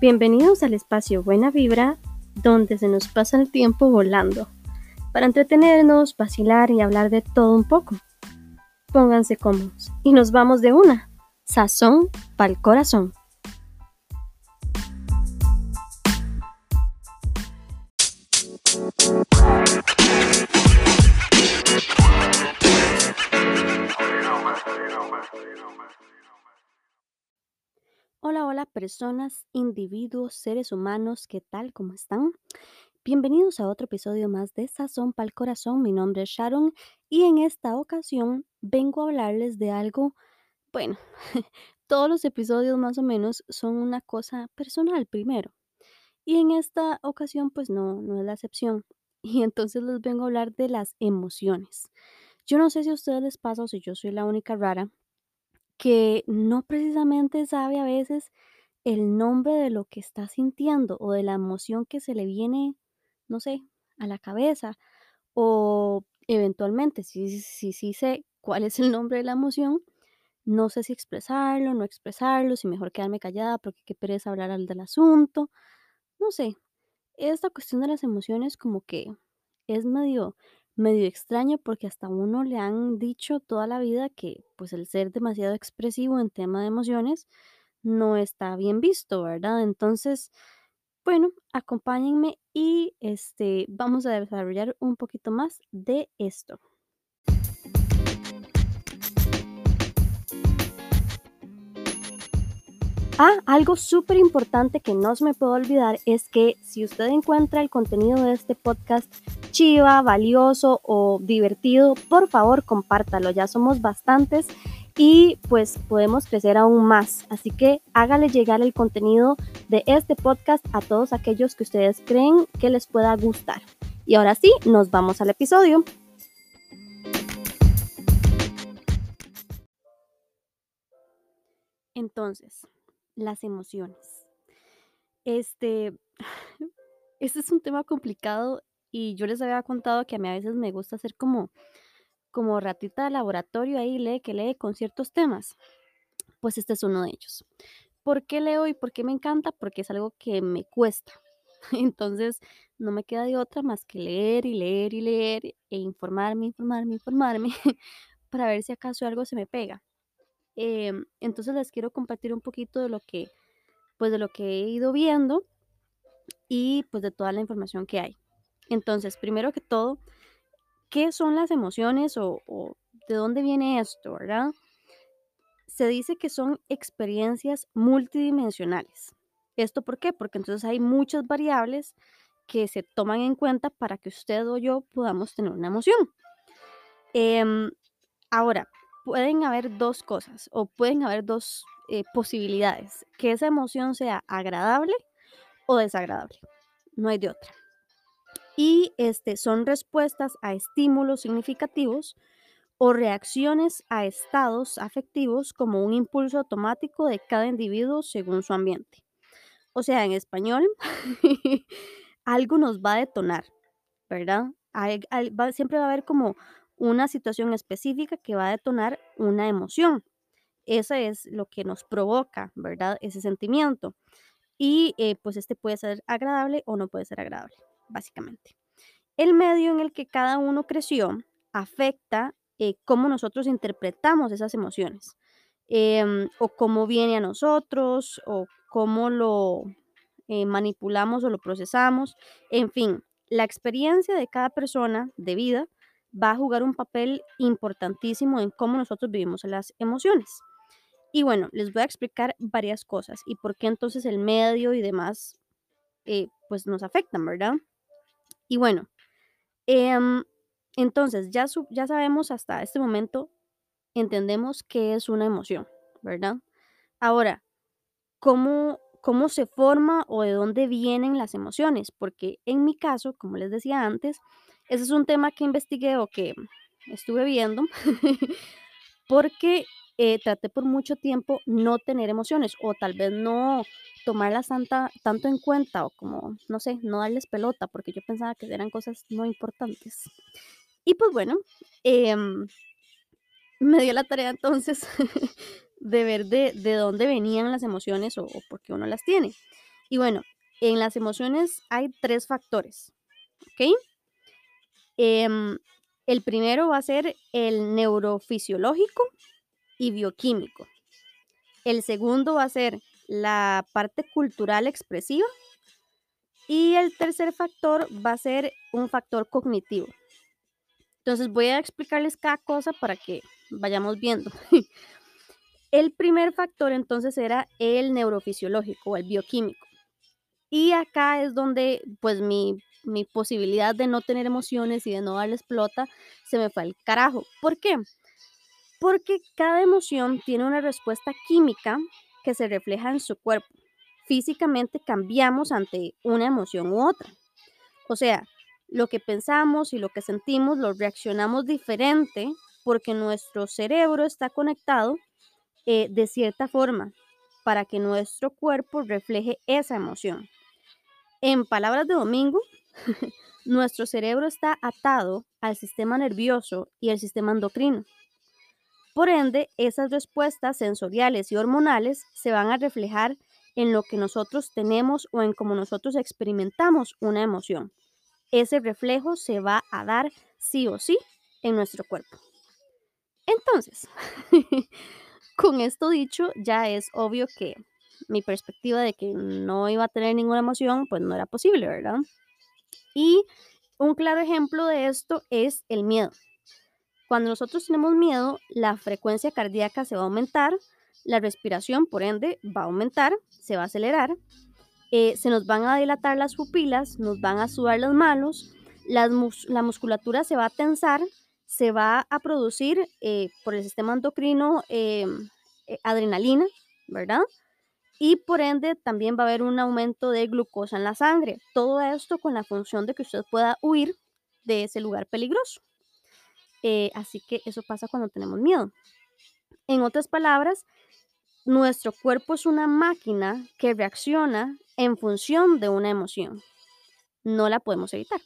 Bienvenidos al espacio Buena Vibra, donde se nos pasa el tiempo volando, para entretenernos, vacilar y hablar de todo un poco. Pónganse cómodos y nos vamos de una. Sazón pa'l corazón. Personas, individuos, seres humanos, ¿qué tal? ¿Cómo están? Bienvenidos a otro episodio más de Sazón Pal Corazón. Mi nombre es Sharon y en esta ocasión vengo a hablarles de algo, bueno, todos los episodios más o menos son una cosa personal primero. Y en esta ocasión pues no, no es la excepción. Y entonces les vengo a hablar de las emociones. Yo no sé si a ustedes les pasa o si yo soy la única rara, que no precisamente sabe a veces el nombre de lo que está sintiendo o de la emoción que se le viene, no sé, a la cabeza. O eventualmente, si sí si, sé cuál es el nombre de la emoción, no sé si expresarlo, no expresarlo, si mejor quedarme callada porque qué pereza hablar al del asunto. No sé, esta cuestión de las emociones como que es medio medio extraño porque hasta uno le han dicho toda la vida que pues el ser demasiado expresivo en tema de emociones no está bien visto, ¿verdad? Entonces, bueno, acompáñenme y este vamos a desarrollar un poquito más de esto. Ah, algo súper importante que no se me puede olvidar es que si usted encuentra el contenido de este podcast chiva, valioso o divertido, por favor compártalo. Ya somos bastantes y pues podemos crecer aún más. Así que hágale llegar el contenido de este podcast a todos aquellos que ustedes creen que les pueda gustar. Y ahora sí, nos vamos al episodio. Entonces, las emociones. Este, este es un tema complicado y yo les había contado que a mí a veces me gusta hacer como, como ratita de laboratorio ahí, lee que lee con ciertos temas. Pues este es uno de ellos. ¿Por qué leo y por qué me encanta? Porque es algo que me cuesta. Entonces no me queda de otra más que leer y leer y leer e informarme, informarme, informarme para ver si acaso algo se me pega. Em, entonces les quiero compartir un poquito de lo que, pues de lo que he ido viendo y pues de toda la información que hay. Entonces, primero que todo, ¿qué son las emociones o, de dónde viene esto, verdad? Se dice que son experiencias multidimensionales. ¿Esto por qué? Porque entonces hay muchas variables que se toman en cuenta para que usted o yo podamos tener una emoción. Em, ahora, pueden haber dos cosas o pueden haber dos eh, posibilidades, que esa emoción sea agradable o desagradable, no hay de otra. Y este, son respuestas a estímulos significativos o reacciones a estados afectivos como un impulso automático de cada individuo según su ambiente. O sea, en español, algo nos va a detonar, ¿verdad? siempre va a haber como una situación específica que va a detonar una emoción. Eso es lo que nos provoca, ¿verdad? Ese sentimiento. Y eh, pues este puede ser agradable o no puede ser agradable, básicamente. El medio en el que cada uno creció afecta eh, cómo nosotros interpretamos esas emociones, em, o cómo viene a nosotros, o cómo lo eh, manipulamos o lo procesamos. En fin, la experiencia de cada persona de vida va a jugar un papel importantísimo en cómo nosotros vivimos las emociones. Y bueno, les voy a explicar varias cosas y por qué entonces el medio y demás eh, pues nos afectan, ¿verdad? Y bueno, em, entonces ya, ya sabemos hasta este momento, entendemos qué es una emoción, ¿verdad? Ahora, ¿cómo, ¿cómo se forma o de dónde vienen las emociones? Porque en mi caso, como les decía antes, ese es un tema que investigué o que estuve viendo porque eh, traté por mucho tiempo no tener emociones o tal vez no tomarlas tanto en cuenta o como, no sé, no darles pelota porque yo pensaba que eran cosas no importantes. Y pues bueno, em, me dio la tarea entonces de ver de, dónde venían las emociones o, o por qué uno las tiene. Y bueno, en las emociones hay tres factores, ¿ok? Em, el primero va a ser el neurofisiológico y bioquímico. El segundo va a ser la parte cultural expresiva. Y el tercer factor va a ser un factor cognitivo. Entonces voy a explicarles cada cosa para que vayamos viendo. El primer factor entonces era el neurofisiológico o el bioquímico. Y acá es donde pues mi, mi posibilidad de no tener emociones y de no darles pelota se me fue al carajo. ¿Por qué? Porque cada emoción tiene una respuesta química que se refleja en su cuerpo. Físicamente cambiamos ante una emoción u otra. O sea, lo que pensamos y lo que sentimos lo reaccionamos diferente porque nuestro cerebro está conectado eh, de cierta forma para que nuestro cuerpo refleje esa emoción. En palabras de Domingo, nuestro cerebro está atado al sistema nervioso y al sistema endocrino. Por ende, esas respuestas sensoriales y hormonales se van a reflejar en lo que nosotros tenemos o en cómo nosotros experimentamos una emoción. Ese reflejo se va a dar sí o sí en nuestro cuerpo. Entonces, con esto dicho, ya es obvio que mi perspectiva de que no iba a tener ninguna emoción, pues no era posible, ¿verdad? Y un claro ejemplo de esto es el miedo. Cuando nosotros tenemos miedo, la frecuencia cardíaca se va a aumentar, la respiración, por ende, va a aumentar, se va a acelerar, eh, se nos van a dilatar las pupilas, nos van a sudar las manos, la musculatura se va a tensar, se va a producir eh, por el sistema endocrino em, eh, adrenalina, ¿verdad? y por ende también va a haber un aumento de glucosa en la sangre. Todo esto con la función de que usted pueda huir de ese lugar peligroso. Eh, así que eso pasa cuando tenemos miedo. En otras palabras, nuestro cuerpo es una máquina que reacciona en función de una emoción. No la podemos evitar.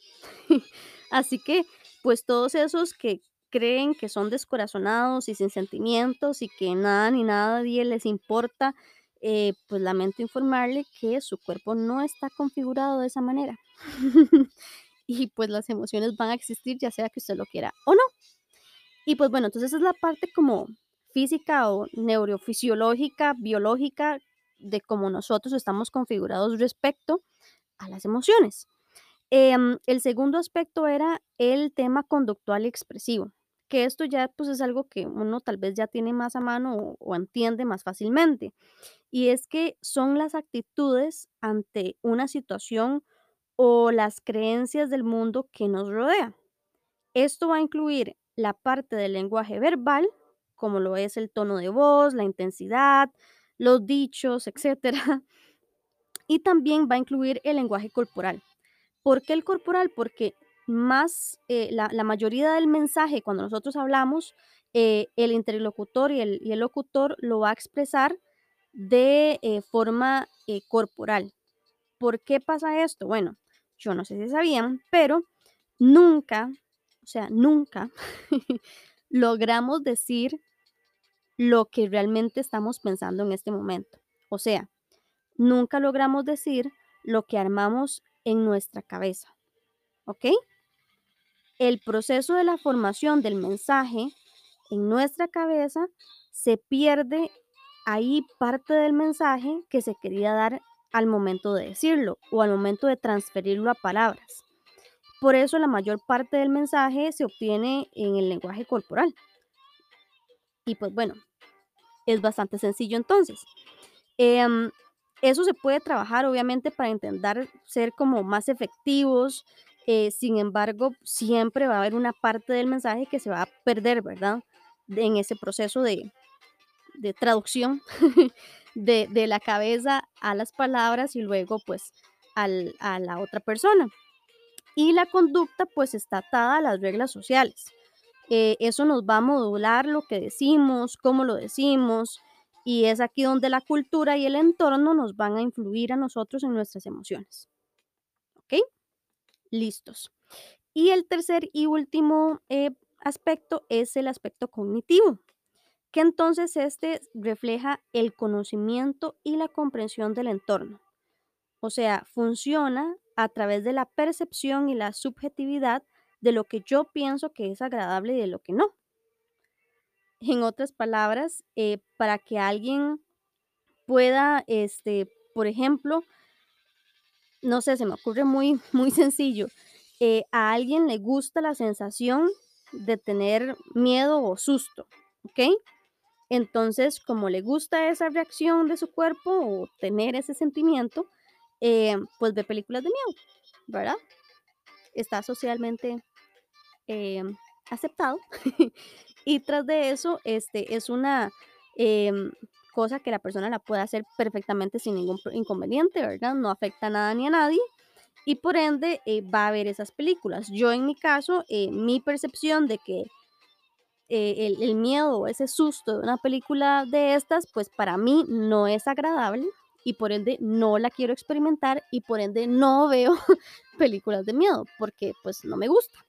Así que, pues todos esos que creen que son descorazonados y sin sentimientos y que nada ni nadie les importa, eh, pues lamento informarle que su cuerpo no está configurado de esa manera. y pues las emociones van a existir ya sea que usted lo quiera o no. Y pues bueno, entonces es la parte como física o neurofisiológica, biológica de cómo nosotros estamos configurados respecto a las emociones. Em, el segundo aspecto era el tema conductual y expresivo, que esto ya pues es algo que uno tal vez ya tiene más a mano o entiende más fácilmente. Y es que son las actitudes ante una situación o las creencias del mundo que nos rodea. Esto va a incluir la parte del lenguaje verbal, como lo es el tono de voz, la intensidad, los dichos, etcétera. Y también va a incluir el lenguaje corporal. ¿Por qué el corporal? Porque más eh, la, mayoría del mensaje cuando nosotros hablamos, eh, el interlocutor y el, locutor lo va a expresar de eh, forma corporal. ¿Por qué pasa esto? Bueno, yo no sé si sabían, pero nunca, o sea, nunca logramos decir lo que realmente estamos pensando en este momento. O sea, nunca logramos decir lo que armamos en nuestra cabeza. ¿Ok? El proceso de la formación del mensaje en nuestra cabeza se pierde ahí parte del mensaje que se quería dar al momento de decirlo o al momento de transferirlo a palabras. Por eso la mayor parte del mensaje se obtiene en el lenguaje corporal. Y pues bueno, es bastante sencillo entonces. Em, eso se puede trabajar obviamente para intentar ser como más efectivos. Eh, sin embargo, siempre va a haber una parte del mensaje que se va a perder, ¿verdad? en ese proceso de, de traducción de, de, la cabeza a las palabras y luego pues al, a la otra persona. Y la conducta pues está atada a las reglas sociales. Eh, eso nos va a modular lo que decimos, cómo lo decimos, y es aquí donde la cultura y el entorno nos van a influir a nosotros en nuestras emociones. ¿Ok? Listos. Y el tercer y último eh, aspecto es el aspecto cognitivo que entonces este refleja el conocimiento y la comprensión del entorno. O sea, funciona a través de la percepción y la subjetividad de lo que yo pienso que es agradable y de lo que no. En otras palabras, eh, para que alguien pueda, este, por ejemplo, no sé, se me ocurre muy, muy sencillo. eh, a alguien le gusta la sensación de tener miedo o susto, ¿ok? Entonces, como le gusta esa reacción de su cuerpo o tener ese sentimiento, eh, pues ve películas de miedo, ¿verdad? Está socialmente em, aceptado. y tras de eso, este, es una em, cosa que la persona la puede hacer perfectamente sin ningún inconveniente, ¿verdad? No afecta nada ni a nadie. Y por ende eh, va a ver esas películas. Yo en mi caso, eh, mi percepción de que eh, el, el miedo ese susto de una película de estas, pues para mí no es agradable y por ende no la quiero experimentar y por ende no veo películas de miedo porque pues no me gusta.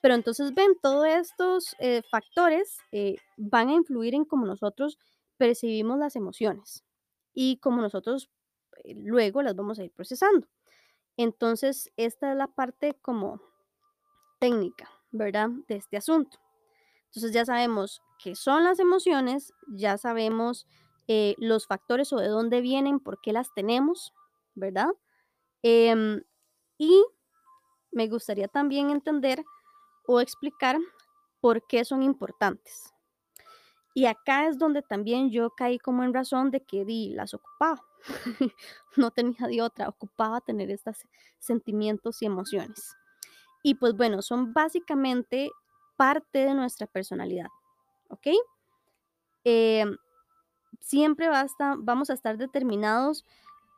Pero entonces ven, todos estos eh, factores eh, van a influir en cómo nosotros percibimos las emociones y cómo nosotros eh, luego las vamos a ir procesando. Entonces, esta es la parte como técnica, ¿verdad? De este asunto. Entonces ya sabemos qué son las emociones, ya sabemos eh, los factores o de dónde vienen, por qué las tenemos, ¿verdad? Em, y me gustaría también entender o explicar por qué son importantes. Y acá es donde también yo caí como en razón de que di, las ocupaba. no tenía de otra, ocupaba tener estos sentimientos y emociones. Y pues bueno, son básicamente parte de nuestra personalidad, ¿ok? Em, siempre basta, vamos a estar determinados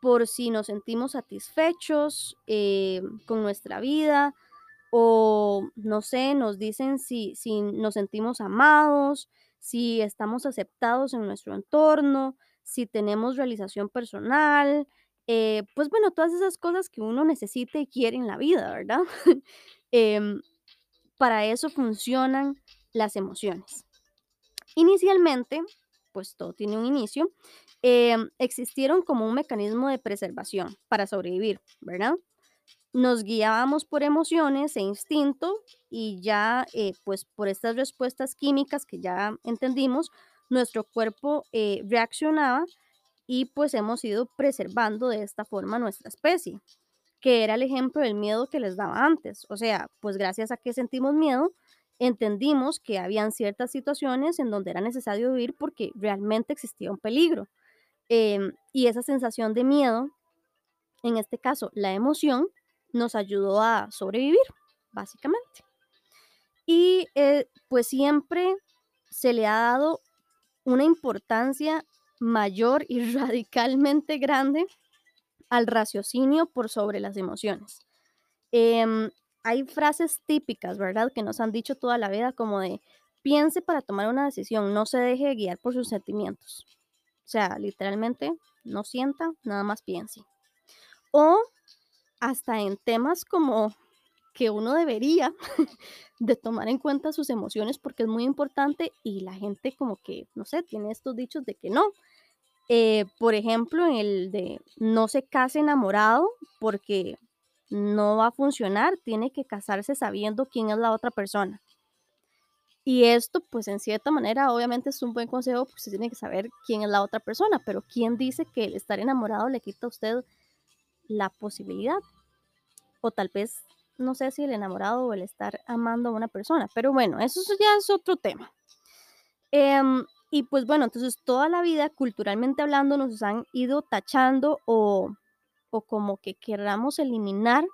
por si nos sentimos satisfechos eh, con nuestra vida o no sé, nos dicen si, si nos sentimos amados, si estamos aceptados en nuestro entorno, si tenemos realización personal, eh, pues bueno, todas esas cosas que uno necesita y quiere en la vida, ¿verdad? Em, para eso funcionan las emociones. Inicialmente, pues todo tiene un inicio, em, existieron como un mecanismo de preservación para sobrevivir, ¿verdad? Nos guiábamos por emociones e instinto y ya, eh, pues por estas respuestas químicas que ya entendimos, nuestro cuerpo eh, reaccionaba y pues hemos ido preservando de esta forma nuestra especie, que era el ejemplo del miedo que les daba antes. O sea, pues gracias a que sentimos miedo, entendimos que habían ciertas situaciones en donde era necesario vivir porque realmente existía un peligro. Em, y esa sensación de miedo, en este caso la emoción, nos ayudó a sobrevivir, básicamente. Y eh, pues siempre se le ha dado una importancia mayor y radicalmente grande al raciocinio por sobre las emociones. Em, hay frases típicas, ¿verdad? Que nos han dicho toda la vida como de piense para tomar una decisión, no se deje guiar por sus sentimientos. O sea, literalmente, no sienta, nada más piense. O hasta en temas como que uno debería de tomar en cuenta sus emociones porque es muy importante y la gente como que, no sé, tiene estos dichos de que no. Eh, por ejemplo, el de no se case enamorado porque no va a funcionar, tiene que casarse sabiendo quién es la otra persona. Y esto, pues en cierta manera, obviamente es un buen consejo, pues se tiene que saber quién es la otra persona, pero ¿quién dice que el estar enamorado le quita a usted la posibilidad? O tal vez, no sé si el enamorado o el estar amando a una persona, pero bueno, eso ya es otro tema. Em, y pues bueno, entonces toda la vida, culturalmente hablando, nos han ido tachando o, o como que queramos eliminar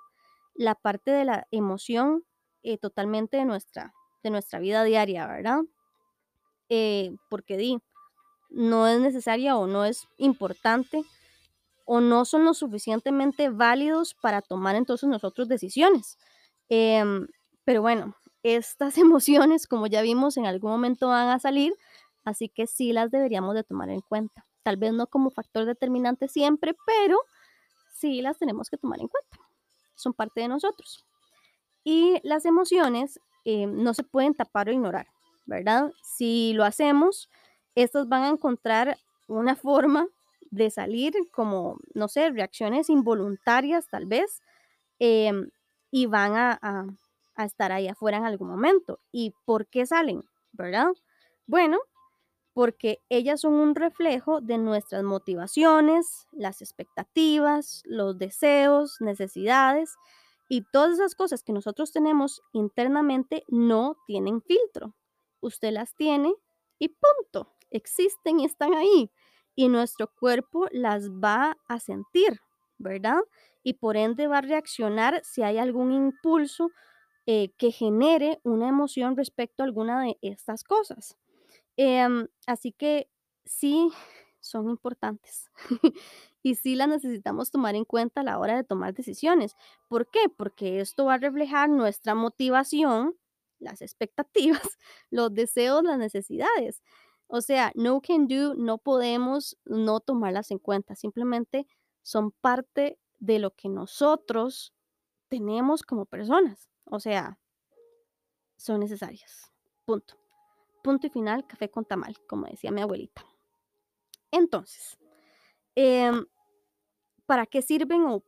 la parte de la emoción eh, totalmente de nuestra, de nuestra vida diaria, ¿verdad? Eh, porque di, no es necesaria o no es importante o no son lo suficientemente válidos para tomar entonces nosotros decisiones. Em, pero bueno, estas emociones, como ya vimos, en algún momento van a salir, así que sí las deberíamos de tomar en cuenta. Tal vez no como factor determinante siempre, pero sí las tenemos que tomar en cuenta. Son parte de nosotros. Y las emociones eh, no se pueden tapar o ignorar, ¿verdad? Si lo hacemos, estas van a encontrar una forma de salir como, no sé, reacciones involuntarias tal vez, em, y van a, a- a estar ahí afuera en algún momento. ¿Y por qué salen? ¿Verdad? Bueno, porque ellas son un reflejo de nuestras motivaciones, las expectativas, los deseos, necesidades y todas esas cosas que nosotros tenemos internamente no tienen filtro. Usted las tiene y punto. Existen y están ahí. Y nuestro cuerpo las va a sentir, ¿verdad? Y por ende va a reaccionar si hay algún impulso eh, que genere una emoción respecto a alguna de estas cosas. Em, así que sí, son importantes. Y sí las necesitamos tomar en cuenta a la hora de tomar decisiones. ¿Por qué? Porque esto va a reflejar nuestra motivación, las expectativas, los deseos, las necesidades. O sea, no can do, no podemos no tomarlas en cuenta. Simplemente son parte de lo que nosotros tenemos como personas. O sea, son necesarias. Punto. Punto y final, café con tamal, como decía mi abuelita. Entonces, em, ¿para qué sirven o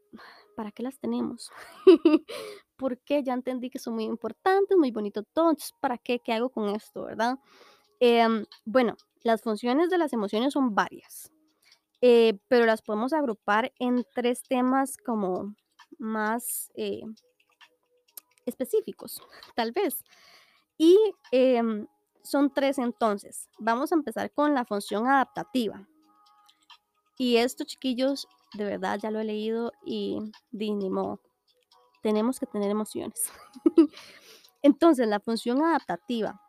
para qué las tenemos? Porque ya entendí que son muy importantes, muy bonito todo. Entonces, ¿para qué? ¿Qué hago con esto, verdad? Em, bueno, las funciones de las emociones son varias, eh, pero las podemos agrupar en tres temas como más eh, específicos, tal vez. Y em, son tres entonces. Vamos a empezar con la función adaptativa. Y esto, chiquillos, de verdad ya lo he leído y di, ni modo. Tenemos que tener emociones. Entonces, la función adaptativa.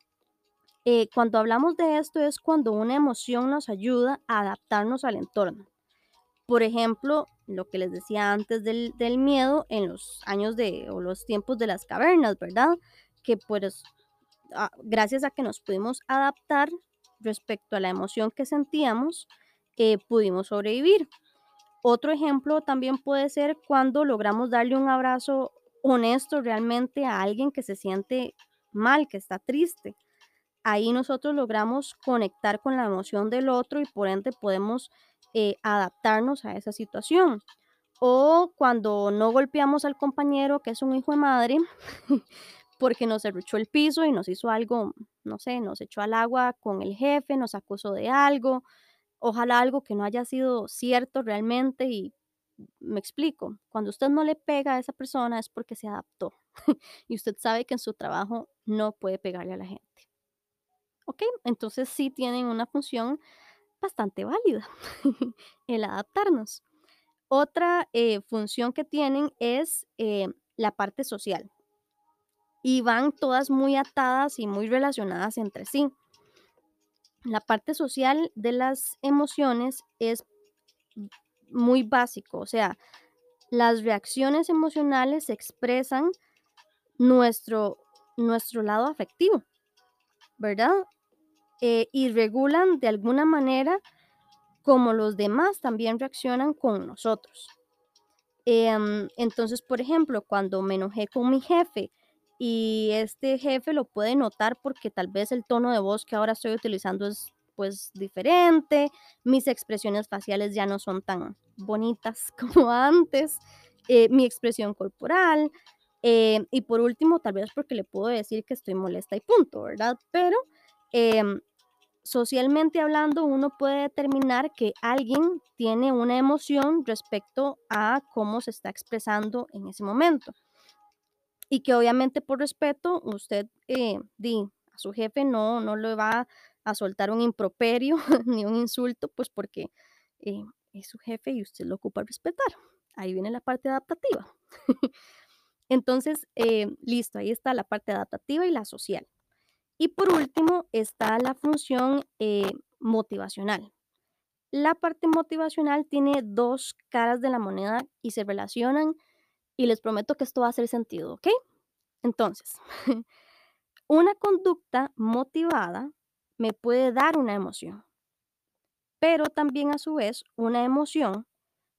eh, cuando hablamos de esto es cuando una emoción nos ayuda a adaptarnos al entorno. Por ejemplo, lo que les decía antes del, del miedo en los años de o los tiempos de las cavernas, ¿verdad? Que pues gracias a que nos pudimos adaptar respecto a la emoción que sentíamos, eh, pudimos sobrevivir. Otro ejemplo también puede ser cuando logramos darle un abrazo honesto realmente a alguien que se siente mal, que está triste. Ahí nosotros logramos conectar con la emoción del otro y por ende podemos eh, adaptarnos a esa situación. O cuando no golpeamos al compañero que es un hijo de madre porque nos derruchó el piso y nos hizo algo, no sé, nos echó al agua con el jefe, nos acusó de algo, ojalá algo que no haya sido cierto realmente y me explico, cuando usted no le pega a esa persona es porque se adaptó y usted sabe que en su trabajo no puede pegarle a la gente. ¿Ok? Entonces sí tienen una función bastante válida, el adaptarnos. Otra eh, función que tienen es eh, la parte social y van todas muy atadas y muy relacionadas entre sí. La parte social de las emociones es muy básico, o sea, las reacciones emocionales expresan nuestro, nuestro lado afectivo, ¿verdad? Eh, y regulan de alguna manera como los demás también reaccionan con nosotros. Em, entonces, por ejemplo, cuando me enojé con mi jefe y este jefe lo puede notar porque tal vez el tono de voz que ahora estoy utilizando es pues diferente, mis expresiones faciales ya no son tan bonitas como antes, eh, mi expresión corporal, eh, y por último, tal vez porque le puedo decir que estoy molesta y punto, ¿verdad? Pero em, socialmente hablando, uno puede determinar que alguien tiene una emoción respecto a cómo se está expresando en ese momento. Y que obviamente por respeto, usted eh, di, a su jefe no, no le va a soltar un improperio ni un insulto, pues porque eh, es su jefe y usted lo ocupa respetar. Ahí viene la parte adaptativa. Entonces, eh, listo, ahí está la parte adaptativa y la social. Y por último está la función eh, motivacional. La parte motivacional tiene dos caras de la moneda y se relacionan y les prometo que esto va a hacer sentido, ¿ok? Entonces, una conducta motivada me puede dar una emoción, pero también a su vez una emoción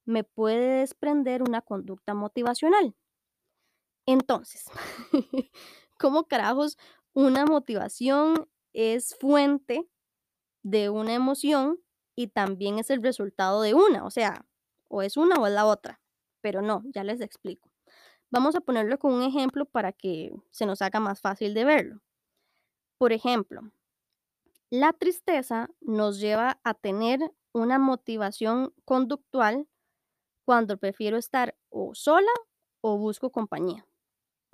me puede desprender una conducta motivacional. Entonces, ¿cómo carajos una motivación es fuente de una emoción y también es el resultado de una, o sea, o es una o es la otra, pero no, ya les explico. Vamos a ponerlo con un ejemplo para que se nos haga más fácil de verlo. Por ejemplo, la tristeza nos lleva a tener una motivación conductual cuando prefiero estar o sola o busco compañía.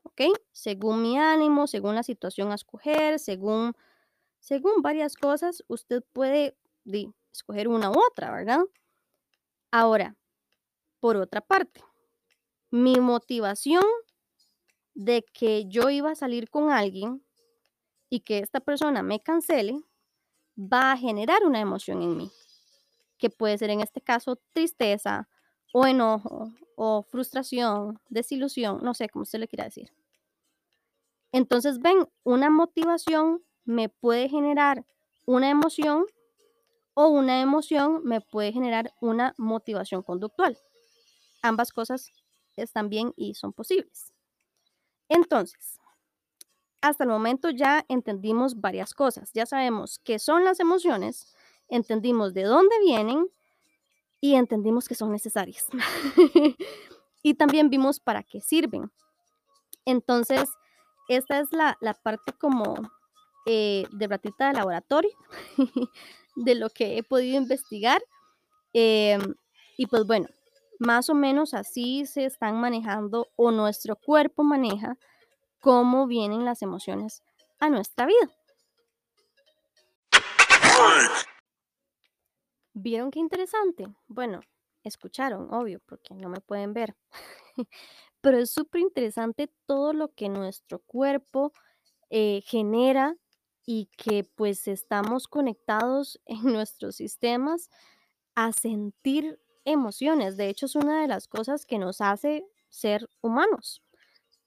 ¿Ok? Según mi ánimo, según la situación a escoger, según, según varias cosas, usted puede escoger una u otra, ¿verdad? Ahora, por otra parte, mi motivación de que yo iba a salir con alguien y que esta persona me cancele va a generar una emoción en mí, que puede ser en este caso tristeza o enojo o frustración, desilusión, no sé cómo se le quiera decir. Entonces, ven, una motivación me puede generar una emoción o una emoción me puede generar una motivación conductual. Ambas cosas están bien y son posibles. Entonces, hasta el momento ya entendimos varias cosas. Ya sabemos qué son las emociones, entendimos de dónde vienen y entendimos que son necesarias. y también vimos para qué sirven. Entonces, esta es la, parte como eh, de ratita de laboratorio de lo que he podido investigar. Em, y pues bueno, más o menos así se están manejando o nuestro cuerpo maneja cómo vienen las emociones a nuestra vida. ¿Vieron qué interesante? Bueno, escucharon, obvio, porque no me pueden ver. Pero es súper interesante todo lo que nuestro cuerpo eh, genera y que pues estamos conectados en nuestros sistemas a sentir emociones. De hecho, es una de las cosas que nos hace ser humanos.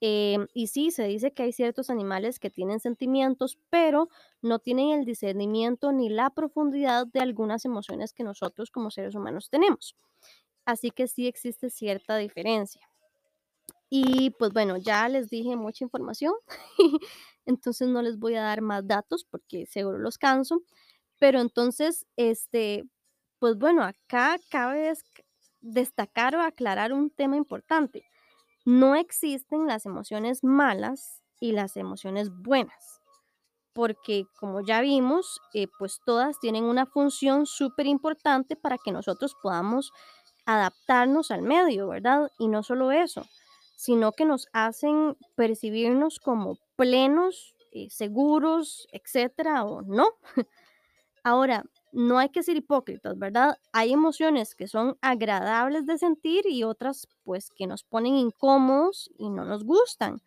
Em, y sí, se dice que hay ciertos animales que tienen sentimientos, pero no tienen el discernimiento ni la profundidad de algunas emociones que nosotros como seres humanos tenemos. Así que sí existe cierta diferencia. Y pues bueno, ya les dije mucha información, entonces no les voy a dar más datos porque seguro los canso. Pero entonces, este, pues bueno, acá cabe destacar o aclarar un tema importante no existen las emociones malas y las emociones buenas, porque como ya vimos, eh, pues todas tienen una función súper importante para que nosotros podamos adaptarnos al medio, ¿verdad? Y no solo eso, sino que nos hacen percibirnos como plenos, eh, seguros, etcétera, o no. Ahora, no hay que ser hipócritas, ¿verdad? Hay emociones que son agradables de sentir y otras pues que nos ponen incómodos y no nos gustan.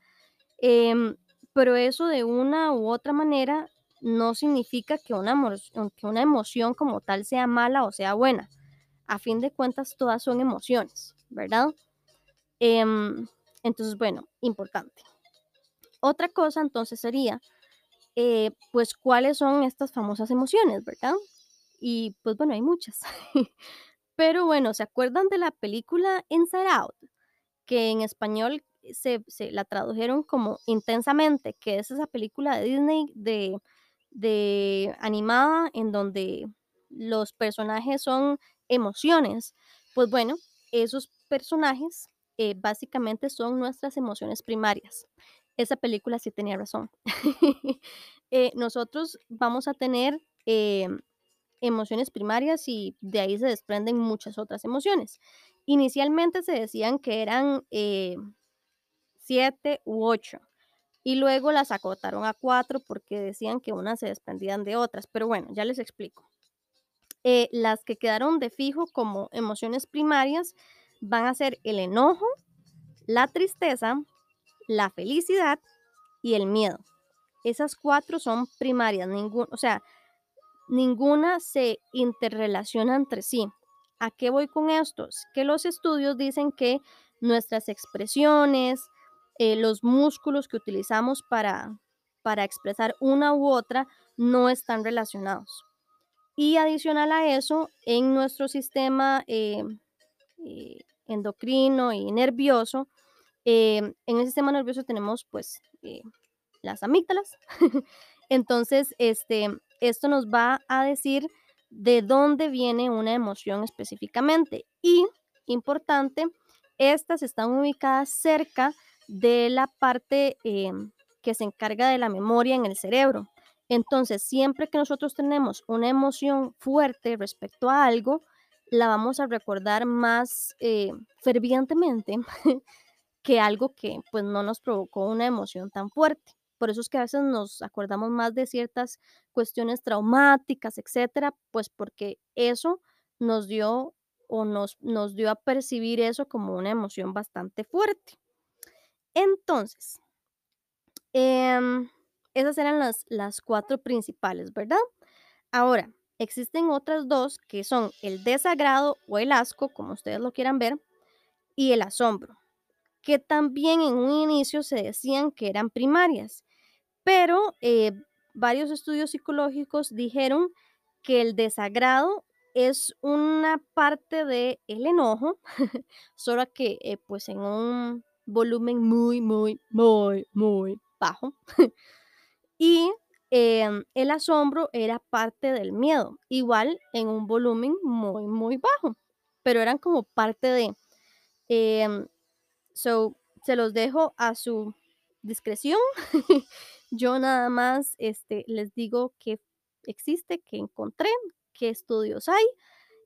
Em, pero eso de una u otra manera no significa que una, que una emoción como tal sea mala o sea buena. A fin de cuentas, todas son emociones, ¿verdad? Em, entonces, bueno, importante. Otra cosa entonces sería, eh, pues, cuáles son estas famosas emociones, ¿verdad? Y pues bueno, hay muchas. Pero bueno, ¿se acuerdan de la película Inside Out? Que en español se, la tradujeron como Intensamente, que es esa película de Disney de, de animada en donde los personajes son emociones. Pues bueno, esos personajes eh, básicamente son nuestras emociones primarias. Esa película sí tenía razón. Eh, nosotros vamos a tener em, emociones primarias y de ahí se desprenden muchas otras emociones. Inicialmente se decían que eran eh, siete u ocho y luego las acotaron a cuatro porque decían que unas se desprendían de otras, pero bueno, ya les explico. Eh, las que quedaron de fijo como emociones primarias van a ser el enojo, la tristeza, la felicidad y el miedo. Esas cuatro son primarias, ningún, o sea, ninguna se interrelaciona entre sí. ¿A qué voy con estos? Que los estudios dicen que nuestras expresiones, eh, los músculos que utilizamos para, para expresar una u otra no están relacionados. Y adicional a eso, en nuestro sistema eh, eh, endocrino y nervioso, en el sistema nervioso tenemos pues las amígdalas. Entonces, este, esto nos va a decir de dónde viene una emoción específicamente. Y, importante, estas están ubicadas cerca de la parte em, que se encarga de la memoria en el cerebro. Entonces, siempre que nosotros tenemos una emoción fuerte respecto a algo, la vamos a recordar más eh, fervientemente que algo que pues no nos provocó una emoción tan fuerte. Por eso es que a veces nos acordamos más de ciertas cuestiones traumáticas, etcétera, pues porque eso nos dio o nos, nos dio a percibir eso como una emoción bastante fuerte. Entonces, em, esas eran las, las cuatro principales, ¿verdad? Ahora, existen otras dos que son el desagrado o el asco, como ustedes lo quieran ver, y el asombro, que también en un inicio se decían que eran primarias, pero eh, varios estudios psicológicos dijeron que el desagrado es una parte del el enojo, solo que eh, pues en un volumen muy, muy, muy, muy bajo. y em, el asombro era parte del miedo, igual en un volumen muy, muy bajo, pero eran como parte de... Em, so, se los dejo a su discreción. Yo nada más este, les digo que existe, que encontré, qué estudios hay.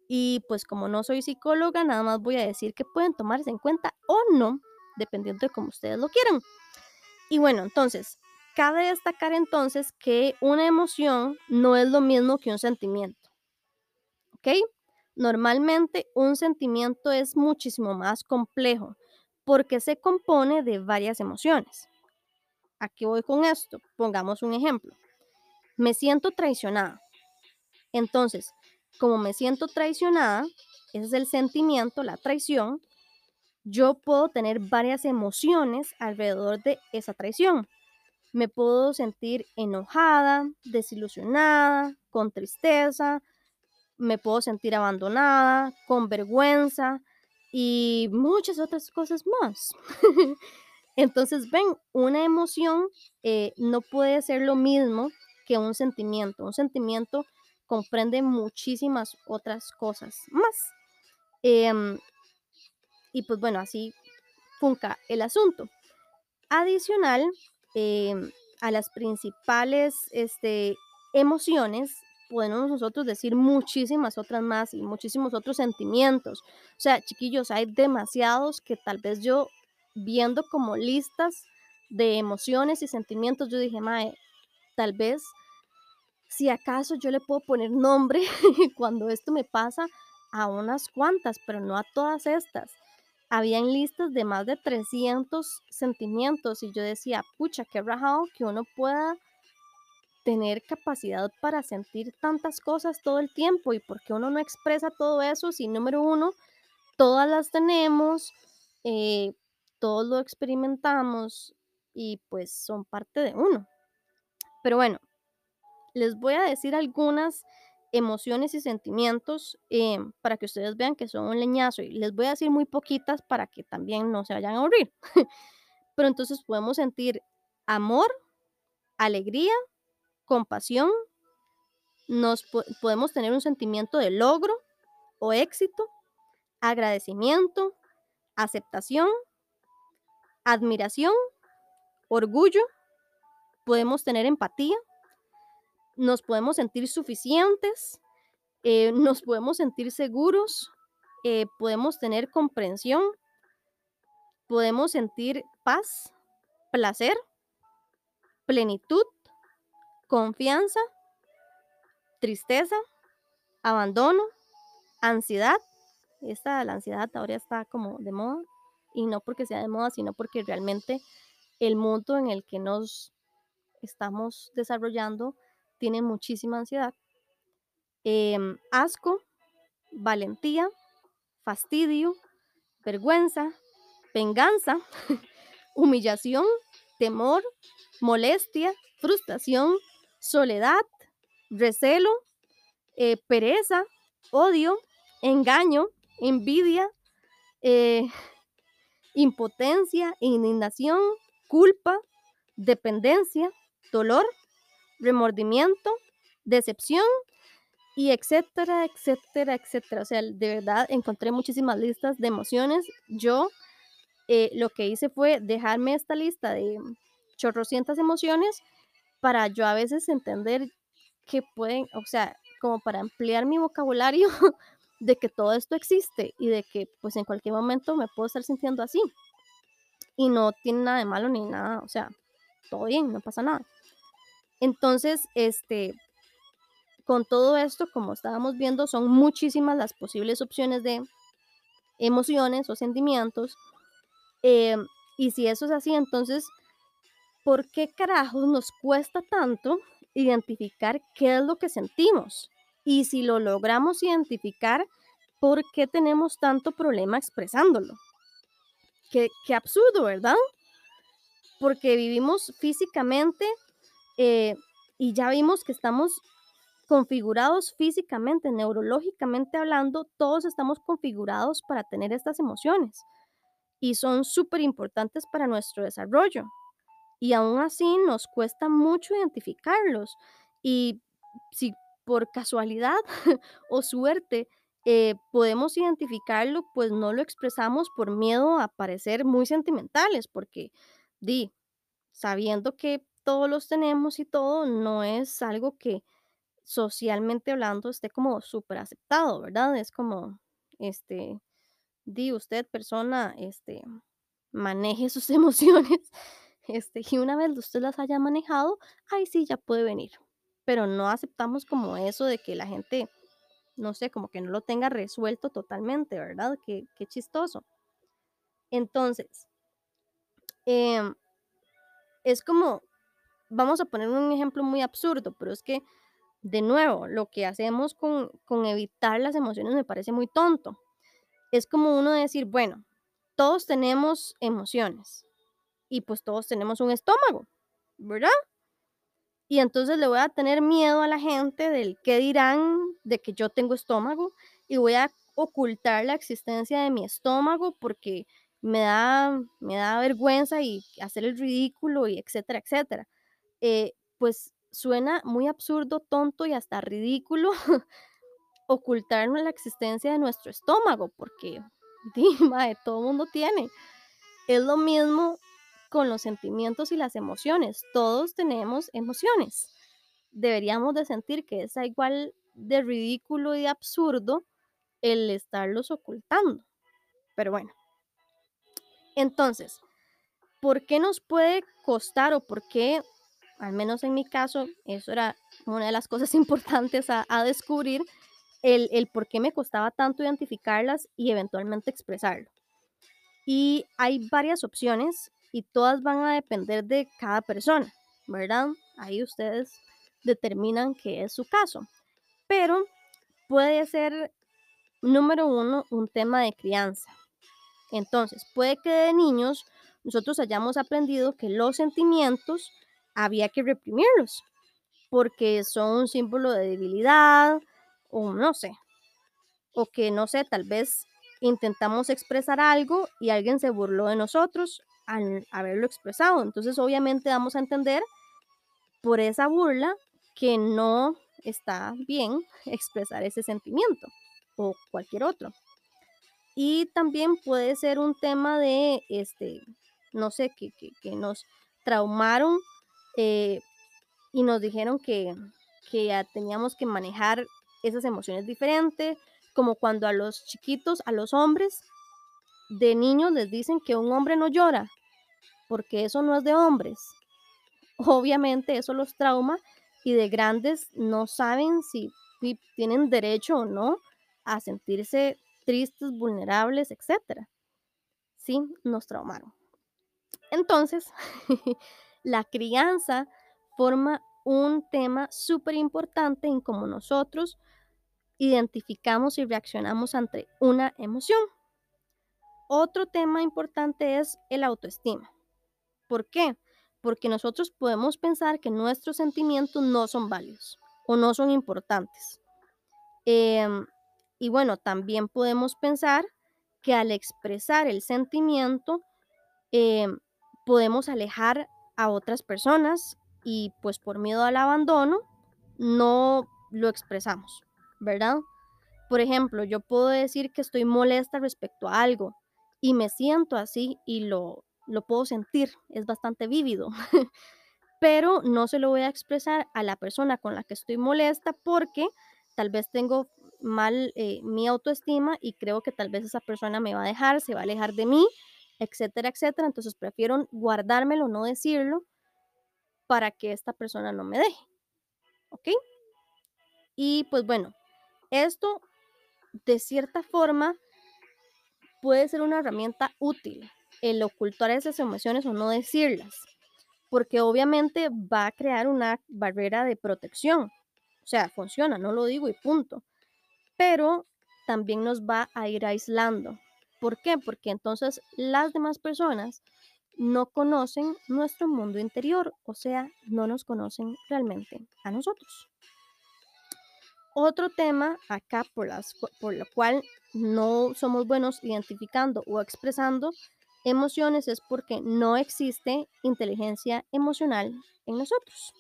Y pues como no soy psicóloga, nada más voy a decir que pueden tomarse en cuenta o no, dependiendo de cómo ustedes lo quieran. Y bueno, entonces, cabe destacar entonces que una emoción no es lo mismo que un sentimiento. ¿Ok? Normalmente un sentimiento es muchísimo más complejo porque se compone de varias emociones. Aquí voy con esto? Pongamos un ejemplo. Me siento traicionada. Entonces, como me siento traicionada, ese es el sentimiento, la traición, yo puedo tener varias emociones alrededor de esa traición. Me puedo sentir enojada, desilusionada, con tristeza, me puedo sentir abandonada, con vergüenza y muchas otras cosas más. Entonces, ven, una emoción eh, no puede ser lo mismo que un sentimiento. Un sentimiento comprende muchísimas otras cosas más. Em, y pues bueno, así funca el asunto. Adicional em, a las principales este, emociones, podemos nosotros decir muchísimas otras más y muchísimos otros sentimientos. O sea, chiquillos, hay demasiados que tal vez yo viendo como listas de emociones y sentimientos, yo dije, mae, tal vez si acaso yo le puedo poner nombre cuando esto me pasa a unas cuantas, pero no a todas estas. Habían listas de más de 300 sentimientos y yo decía, pucha, qué rajado que uno pueda tener capacidad para sentir tantas cosas todo el tiempo y porque uno no expresa todo eso si número uno, todas las tenemos, eh, todos lo experimentamos y pues son parte de uno. Pero bueno, les voy a decir algunas emociones y sentimientos em, para que ustedes vean que son un leñazo y les voy a decir muy poquitas para que también no se vayan a aburrir. Pero entonces podemos sentir amor, alegría, compasión, nos podemos tener un sentimiento de logro o éxito, agradecimiento, aceptación, admiración, orgullo, podemos tener empatía, nos podemos sentir suficientes, eh, nos podemos sentir seguros, eh, podemos tener comprensión, podemos sentir paz, placer, plenitud, confianza, tristeza, abandono, ansiedad. Esta, la ansiedad ahora está como de moda y no porque sea de moda, sino porque realmente el mundo en el que nos estamos desarrollando tiene muchísima ansiedad. Em, asco, valentía, fastidio, vergüenza, venganza, humillación, temor, molestia, frustración, soledad, recelo, eh, pereza, odio, engaño, envidia, eh, impotencia, indignación, culpa, dependencia, dolor, remordimiento, decepción y etcétera, etcétera, etcétera. O sea, de verdad encontré muchísimas listas de emociones. Yo eh, lo que hice fue dejarme esta lista de chorrocientas emociones para yo a veces entender que pueden, o sea, como para ampliar mi vocabulario de que todo esto existe y de que pues en cualquier momento me puedo estar sintiendo así. Y no tiene nada de malo ni nada, o sea, todo bien, no pasa nada. Entonces, este, con todo esto, como estábamos viendo, son muchísimas las posibles opciones de emociones o sentimientos. Em, y si eso es así, entonces, ¿por qué carajos nos cuesta tanto identificar qué es lo que sentimos? Y si lo logramos identificar, ¿por qué tenemos tanto problema expresándolo? Qué, absurdo, ¿verdad? Porque vivimos físicamente eh, y ya vimos que estamos configurados físicamente, neurológicamente hablando, todos estamos configurados para tener estas emociones y son súper importantes para nuestro desarrollo. Y aún así nos cuesta mucho identificarlos. Y si por casualidad o suerte eh, podemos identificarlo, pues no lo expresamos por miedo a parecer muy sentimentales, porque di, sabiendo que todos los tenemos y todo, no es algo que socialmente hablando esté como súper aceptado, ¿verdad? Es como, este, di usted persona, este, maneje sus emociones, este, y una vez usted las haya manejado, ahí sí ya puede venir pero no aceptamos como eso de que la gente, no sé, como que no lo tenga resuelto totalmente, ¿verdad? Qué, qué chistoso. Entonces, em, es como, vamos a poner un ejemplo muy absurdo, pero es que, de nuevo, lo que hacemos con, con evitar las emociones me parece muy tonto. Es como uno decir, bueno, todos tenemos emociones y pues todos tenemos un estómago, ¿verdad? Y entonces le voy a tener miedo a la gente del qué dirán de que yo tengo estómago y voy a ocultar la existencia de mi estómago porque me da, me da vergüenza y hacer el ridículo y etcétera, etcétera. Eh, pues suena muy absurdo, tonto y hasta ridículo ocultarnos la existencia de nuestro estómago porque dime, todo el mundo tiene. Es lo mismo con los sentimientos y las emociones. Todos tenemos emociones. Deberíamos de sentir que es igual de ridículo y absurdo el estarlos ocultando. Pero bueno. Entonces, ¿por qué nos puede costar o por qué, al menos en mi caso, eso era una de las cosas importantes a, a descubrir, el, el por qué me costaba tanto identificarlas y eventualmente expresarlo? Y hay varias opciones y todas van a depender de cada persona, ¿verdad? Ahí ustedes determinan qué es su caso. Pero puede ser, número uno, un tema de crianza. Entonces, puede que de niños nosotros hayamos aprendido que los sentimientos había que reprimirlos, porque son un símbolo de debilidad o no sé, o que no sé, tal vez intentamos expresar algo y alguien se burló de nosotros haberlo expresado. Entonces, obviamente vamos a entender por esa burla que no está bien expresar ese sentimiento o cualquier otro. Y también puede ser un tema de, este, no sé, que, que, nos traumaron eh, y nos dijeron que, que ya teníamos que manejar esas emociones diferentes, como cuando a los chiquitos, a los hombres, de niños les dicen que un hombre no llora porque eso no es de hombres. Obviamente eso los trauma y de grandes no saben si tienen derecho o no a sentirse tristes, vulnerables, etc. Sí, nos traumaron. Entonces, la crianza forma un tema súper importante en cómo nosotros identificamos y reaccionamos ante una emoción. Otro tema importante es el autoestima. ¿Por qué? Porque nosotros podemos pensar que nuestros sentimientos no son válidos o no son importantes. Em, y bueno, también podemos pensar que al expresar el sentimiento em, podemos alejar a otras personas y pues por miedo al abandono no lo expresamos. ¿verdad? Por ejemplo, yo puedo decir que estoy molesta respecto a algo y me siento así y lo, lo puedo sentir, es bastante vívido, pero no se lo voy a expresar a la persona con la que estoy molesta porque tal vez tengo mal eh, mi autoestima y creo que tal vez esa persona me va a dejar, se va a alejar de mí, etcétera, etcétera. Entonces prefiero guardármelo, no decirlo, para que esta persona no me deje. ¿Ok? Y pues bueno, esto de cierta forma puede ser una herramienta útil, el ocultar esas emociones o no decirlas, porque obviamente va a crear una barrera de protección. O sea, funciona, no lo digo y punto. Pero también nos va a ir aislando. ¿Por qué? Porque entonces las demás personas no conocen nuestro mundo interior, o sea, no nos conocen realmente a nosotros. Otro tema acá por, las, por lo cual no somos buenos identificando o expresando emociones es porque no existe inteligencia emocional en nosotros.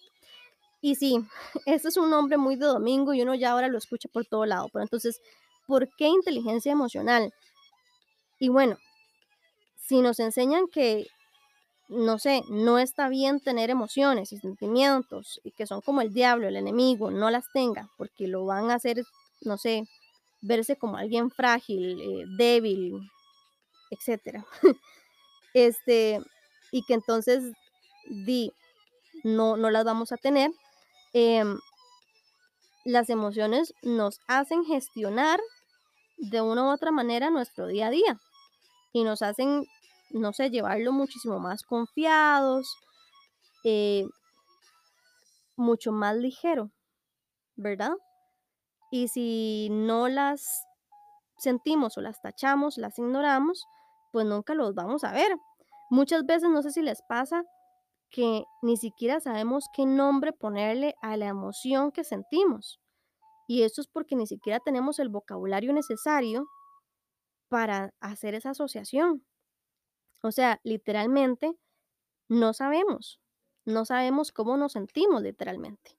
Y sí, este es un nombre muy de domingo y uno ya ahora lo escucha por todo lado, pero entonces, ¿por qué inteligencia emocional? Y bueno, si nos enseñan que no sé, no está bien tener emociones y sentimientos y que son como el diablo, el enemigo, no las tenga porque lo van a hacer, no sé, verse como alguien frágil, eh, débil, etcétera. este, y que entonces di, no, no las vamos a tener. Em, las emociones nos hacen gestionar de una u otra manera nuestro día a día y nos hacen no sé, llevarlo muchísimo más confiados, eh, mucho más ligero, ¿verdad? Y si no las sentimos o las tachamos, las ignoramos, pues nunca los vamos a ver. Muchas veces no sé si les pasa que ni siquiera sabemos qué nombre ponerle a la emoción que sentimos. Y eso es porque ni siquiera tenemos el vocabulario necesario para hacer esa asociación. O sea, literalmente no sabemos, no sabemos cómo nos sentimos literalmente.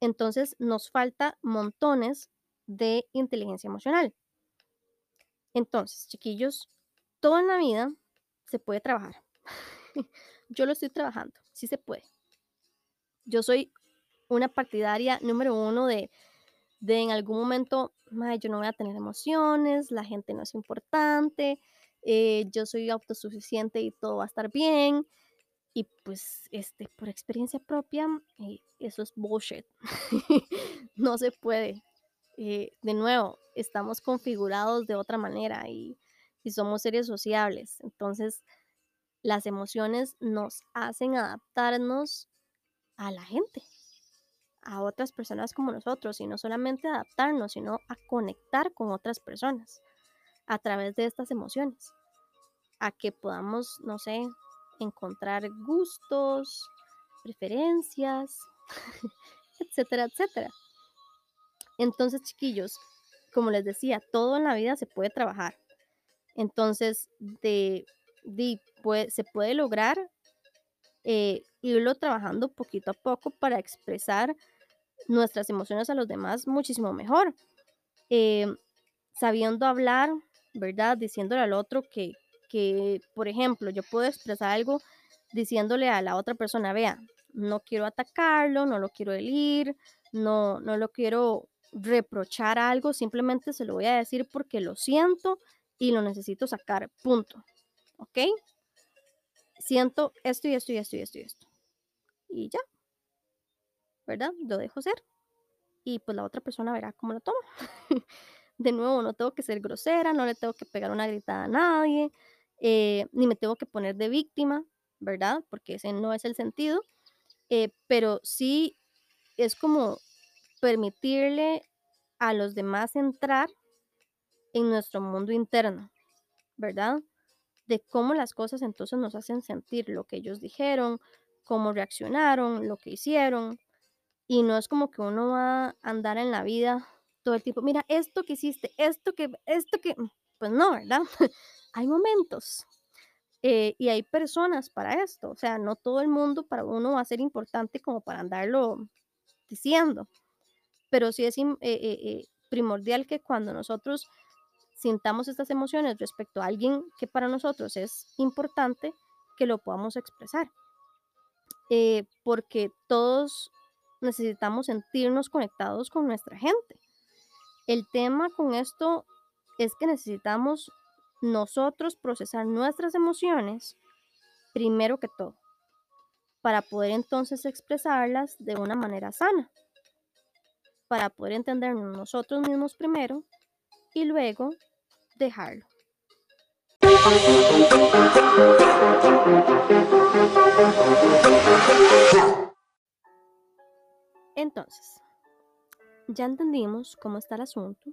Entonces nos falta montones de inteligencia emocional. Entonces, chiquillos, todo en la vida se puede trabajar. Yo lo estoy trabajando, sí se puede. Yo soy una partidaria número uno de, de en algún momento, yo no voy a tener emociones, la gente no es importante, eh, yo soy autosuficiente y todo va a estar bien. Y pues, este, por experiencia propia, eh, eso es bullshit. no se puede. Eh, de nuevo, estamos configurados de otra manera y, y somos seres sociables. Entonces, las emociones nos hacen adaptarnos a la gente, a otras personas como nosotros, y no solamente adaptarnos, sino a conectar con otras personas a través de estas emociones, a que podamos, no sé, encontrar gustos, preferencias, etcétera, etcétera. Entonces, chiquillos, como les decía, todo en la vida se puede trabajar. Entonces, se puede lograr eh, irlo trabajando poquito a poco para expresar nuestras emociones a los demás muchísimo mejor. Eh, sabiendo hablar ¿verdad? Diciéndole al otro que, que, por ejemplo, yo puedo expresar algo diciéndole a la otra persona, vea, no quiero atacarlo, no lo quiero herir, no, no lo quiero reprochar algo, simplemente se lo voy a decir porque lo siento y lo necesito sacar, punto. ¿Ok? Siento esto y esto y esto y esto y esto. Y ya. ¿Verdad? Lo dejo ser. Y pues la otra persona verá cómo lo toma. de nuevo, no tengo que ser grosera, no le tengo que pegar una gritada a nadie, eh, ni me tengo que poner de víctima, ¿verdad? Porque ese no es el sentido, eh, pero sí es como permitirle a los demás entrar en nuestro mundo interno, ¿verdad? De cómo las cosas entonces nos hacen sentir lo que ellos dijeron, cómo reaccionaron, lo que hicieron. Y no es como que uno va a andar en la vida todo el tiempo, mira, esto que hiciste, esto que, esto que, mm, pues no, ¿verdad? hay momentos eh, y hay personas para esto, o sea, no todo el mundo para uno va a ser importante como para andarlo diciendo, pero sí es eh, eh, primordial que cuando nosotros sintamos estas emociones respecto a alguien que para nosotros es importante, que lo podamos expresar, eh, porque todos necesitamos sentirnos conectados con nuestra gente. El tema con esto es que necesitamos nosotros procesar nuestras emociones primero que todo, para poder entonces expresarlas de una manera sana, para poder entendernos nosotros mismos primero y luego dejarlo. Entonces, ya entendimos cómo está el asunto,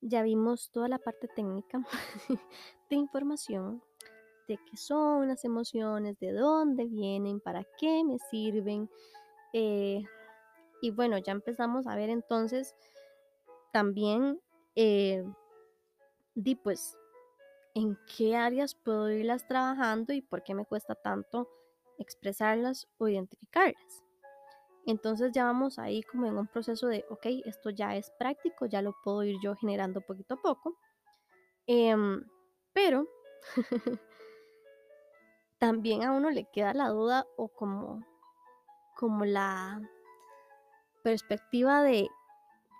ya vimos toda la parte técnica de información de qué son las emociones, de dónde vienen, para qué me sirven. eh, y bueno, ya empezamos a ver entonces también, eh, di pues, en qué áreas puedo irlas trabajando y por qué me cuesta tanto expresarlas o identificarlas. Entonces ya vamos ahí como en un proceso de, ok, esto ya es práctico, ya lo puedo ir yo generando poquito a poco. Em, pero también a uno le queda la duda o como, como la perspectiva de,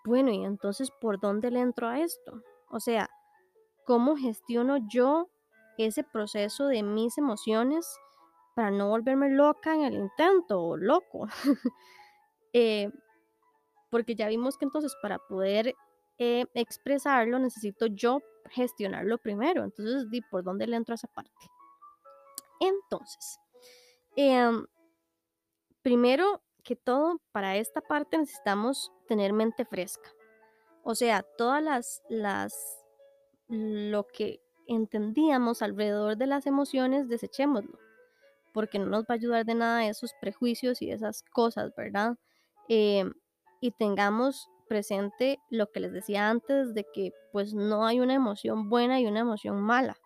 bueno, y entonces, ¿por dónde le entro a esto? O sea, ¿cómo gestiono yo ese proceso de mis emociones para no volverme loca en el intento o loco? Eh, porque ya vimos que entonces para poder eh, expresarlo necesito yo gestionarlo primero. Entonces, di por dónde le entro a esa parte. Entonces, em, primero que todo, para esta parte necesitamos tener mente fresca. O sea, todas las, las, lo que entendíamos alrededor de las emociones, desechémoslo, porque no nos va a ayudar de nada esos prejuicios y esas cosas, ¿verdad? Em, y tengamos presente lo que les decía antes de que pues no hay una emoción buena y una emoción mala,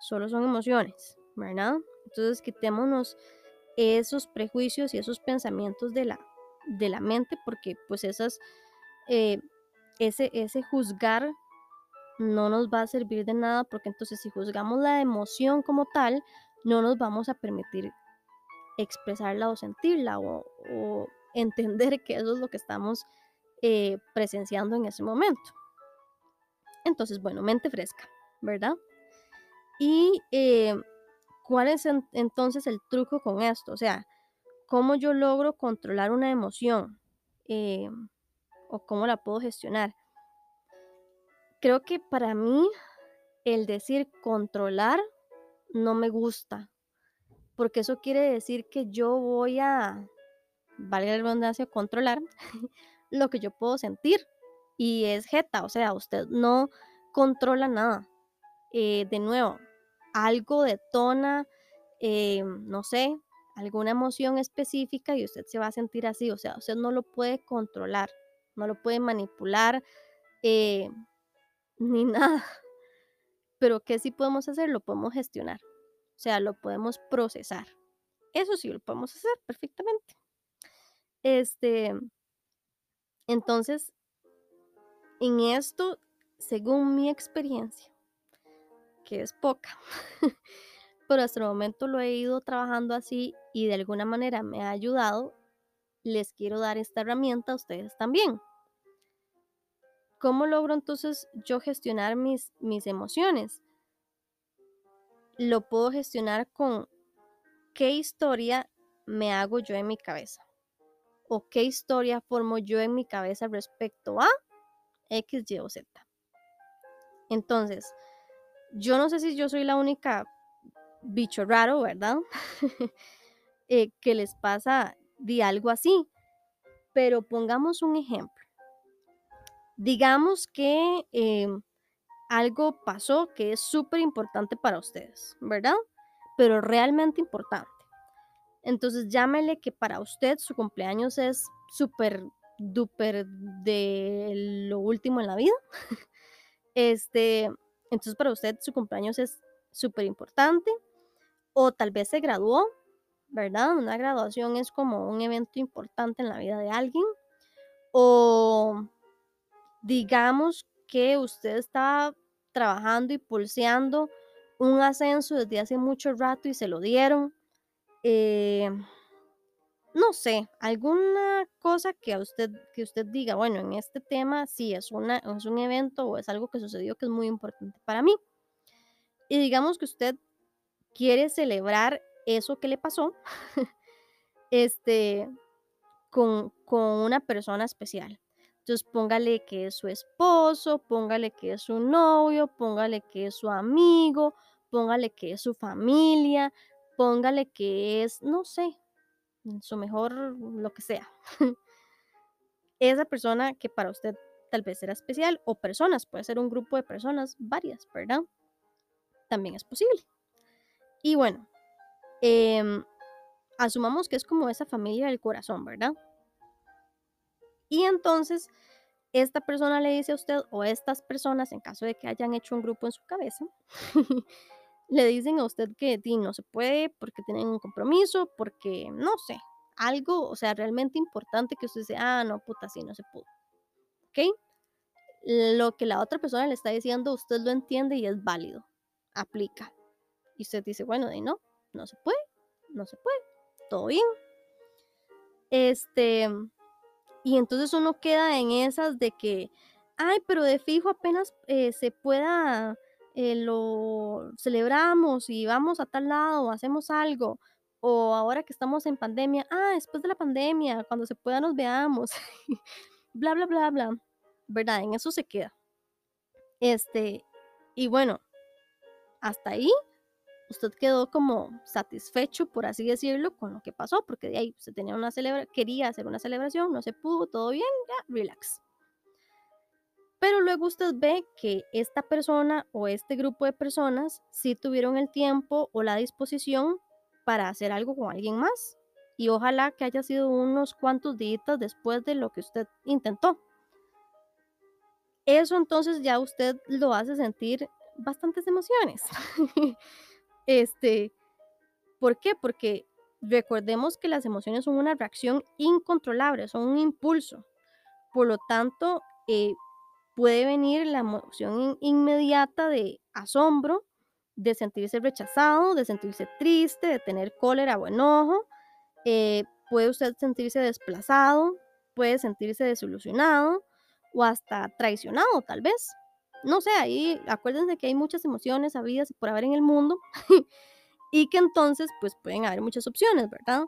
solo son emociones, ¿verdad? Entonces quitémonos esos prejuicios y esos pensamientos de la, de la mente porque pues esas, eh, ese, ese juzgar no nos va a servir de nada porque entonces si juzgamos la emoción como tal, no nos vamos a permitir expresarla o sentirla o, entender que eso es lo que estamos eh, presenciando en ese momento. Entonces, bueno, mente fresca, ¿verdad? Y eh, cuál es en- entonces el truco con esto? O sea, ¿cómo yo logro controlar una emoción? Eh, ¿O cómo la puedo gestionar? Creo que para mí el decir controlar no me gusta, porque eso quiere decir que yo voy a, valga la redundancia, controlar lo que yo puedo sentir. Y es jeta, o sea, usted no controla nada. Eh, de nuevo, algo detona, eh, no sé, alguna emoción específica y usted se va a sentir así. O sea, usted no lo puede controlar, no lo puede manipular, eh, ni nada. Pero ¿qué sí podemos hacer? Lo podemos gestionar. O sea, lo podemos procesar. Eso sí lo podemos hacer perfectamente. Este, entonces, en esto, según mi experiencia, que es poca, pero hasta el momento lo he ido trabajando así y de alguna manera me ha ayudado, les quiero dar esta herramienta a ustedes también. ¿Cómo logro entonces yo gestionar mis, mis emociones? Lo puedo gestionar con qué historia me hago yo en mi cabeza o qué historia formo yo en mi cabeza respecto a X, Y o Z. Entonces, yo no sé si yo soy la única bicho raro, ¿verdad? eh, que les pasa de algo así. Pero pongamos un ejemplo. Digamos que eh, algo pasó que es súper importante para ustedes, ¿verdad? Pero realmente importante. Entonces llámele que para usted su cumpleaños es súper duper de lo último en la vida. Este, entonces para usted su cumpleaños es súper importante. O tal vez se graduó, ¿verdad? Una graduación es como un evento importante en la vida de alguien. O digamos que usted está trabajando y pulseando un ascenso desde hace mucho rato y se lo dieron. Eh, no sé, alguna cosa que a usted, que usted diga, bueno, en este tema sí es, una, es un evento o es algo que sucedió que es muy importante para mí. Y digamos que usted quiere celebrar eso que le pasó, este, con, con una persona especial. Entonces póngale que es su esposo, póngale que es su novio, póngale que es su amigo, póngale que es su familia, póngale que es, no sé, su mejor, lo que sea. Esa persona que para usted tal vez era especial o personas, puede ser un grupo de personas, varias, ¿verdad? También es posible. Y bueno, em, asumamos que es como esa familia del corazón, ¿verdad? Y entonces esta persona le dice a usted o estas personas, en caso de que hayan hecho un grupo en su cabeza, le dicen a usted que no se puede porque tienen un compromiso, porque no sé, algo, o sea, realmente importante que usted dice, ah, no, puta, sí, no se pudo. ¿Ok? Lo que la otra persona le está diciendo, usted lo entiende y es válido, aplica. Y usted dice, bueno, de no, no se puede, no se puede, todo bien. Este, y entonces uno queda en esas de que, ay, pero de fijo apenas eh, se pueda, eh, lo celebramos y vamos a tal lado hacemos algo. O ahora que estamos en pandemia, ah, después de la pandemia, cuando se pueda nos veamos. bla, bla, bla, bla. ¿Verdad? En eso se queda. Este, y bueno, hasta ahí usted quedó como satisfecho, por así decirlo, con lo que pasó, porque de ahí se tenía una celebra quería hacer una celebración, no se pudo, todo bien, ya, relax. Pero luego usted ve que esta persona o este grupo de personas sí tuvieron el tiempo o la disposición para hacer algo con alguien más. Y ojalá que haya sido unos cuantos días después de lo que usted intentó. Eso entonces ya usted lo hace sentir bastantes emociones. Este, ¿por qué? Porque recordemos que las emociones son una reacción incontrolable, son un impulso. Por lo tanto, eh, puede venir la emoción inmediata de asombro, de sentirse rechazado, de sentirse triste, de tener cólera o enojo. Eh, puede usted sentirse desplazado, puede sentirse desilusionado o hasta traicionado tal vez no sé, ahí acuérdense que hay muchas emociones habidas por haber en el mundo y que entonces pues pueden haber muchas opciones, ¿verdad?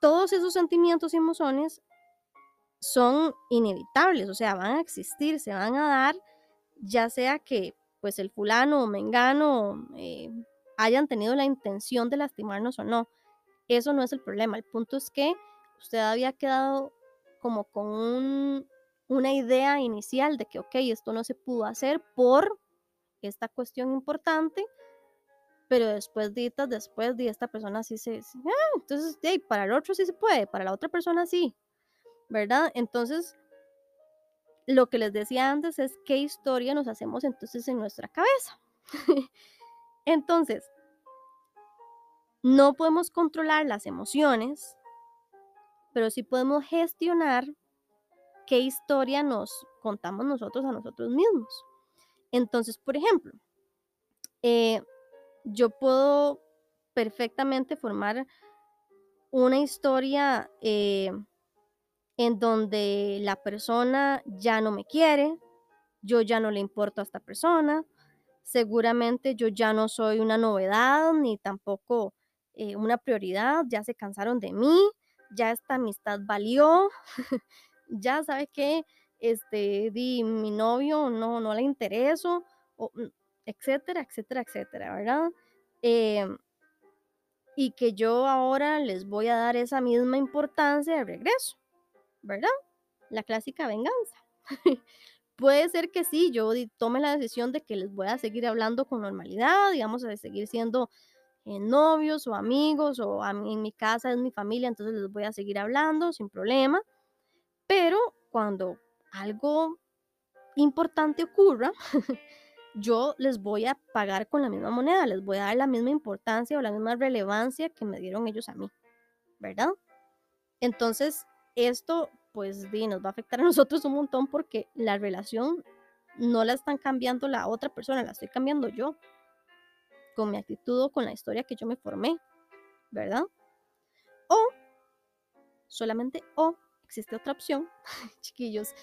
Todos esos sentimientos y emociones son inevitables, o sea, van a existir, se van a dar, ya sea que pues el fulano o mengano eh, hayan tenido la intención de lastimarnos o no. Eso no es el problema, el punto es que usted había quedado como con un una idea inicial de que, ok, esto no se pudo hacer por esta cuestión importante, pero después ditas, después de esta persona sí se, ah, entonces, para el otro sí se puede, para la otra persona sí, ¿verdad? Entonces, lo que les decía antes es qué historia nos hacemos entonces en nuestra cabeza. entonces, no podemos controlar las emociones, pero sí podemos gestionar qué historia nos contamos nosotros a nosotros mismos. Entonces, por ejemplo, eh, yo puedo perfectamente formar una historia eh, en donde la persona ya no me quiere, yo ya no le importo a esta persona, seguramente yo ya no soy una novedad ni tampoco eh, una prioridad, ya se cansaron de mí, ya esta amistad valió, ya sabes que este, di, mi novio no, no le intereso, o, mm, etcétera, etcétera, etcétera, ¿verdad? Em, y que yo ahora les voy a dar esa misma importancia de regreso, ¿verdad? La clásica venganza. Puede ser que sí, yo tome la decisión de que les voy a seguir hablando con normalidad, digamos, a seguir siendo eh, novios o amigos, o a mí, en mi casa es mi familia, entonces les voy a seguir hablando sin problema. Pero cuando algo importante ocurra, yo les voy a pagar con la misma moneda, les voy a dar la misma importancia o la misma relevancia que me dieron ellos a mí, ¿verdad? Entonces, esto pues nos va a afectar a nosotros un montón porque la relación no la están cambiando la otra persona, la estoy cambiando yo, con mi actitud o con la historia que yo me formé, ¿verdad? O, solamente o, existe otra opción, chiquillos,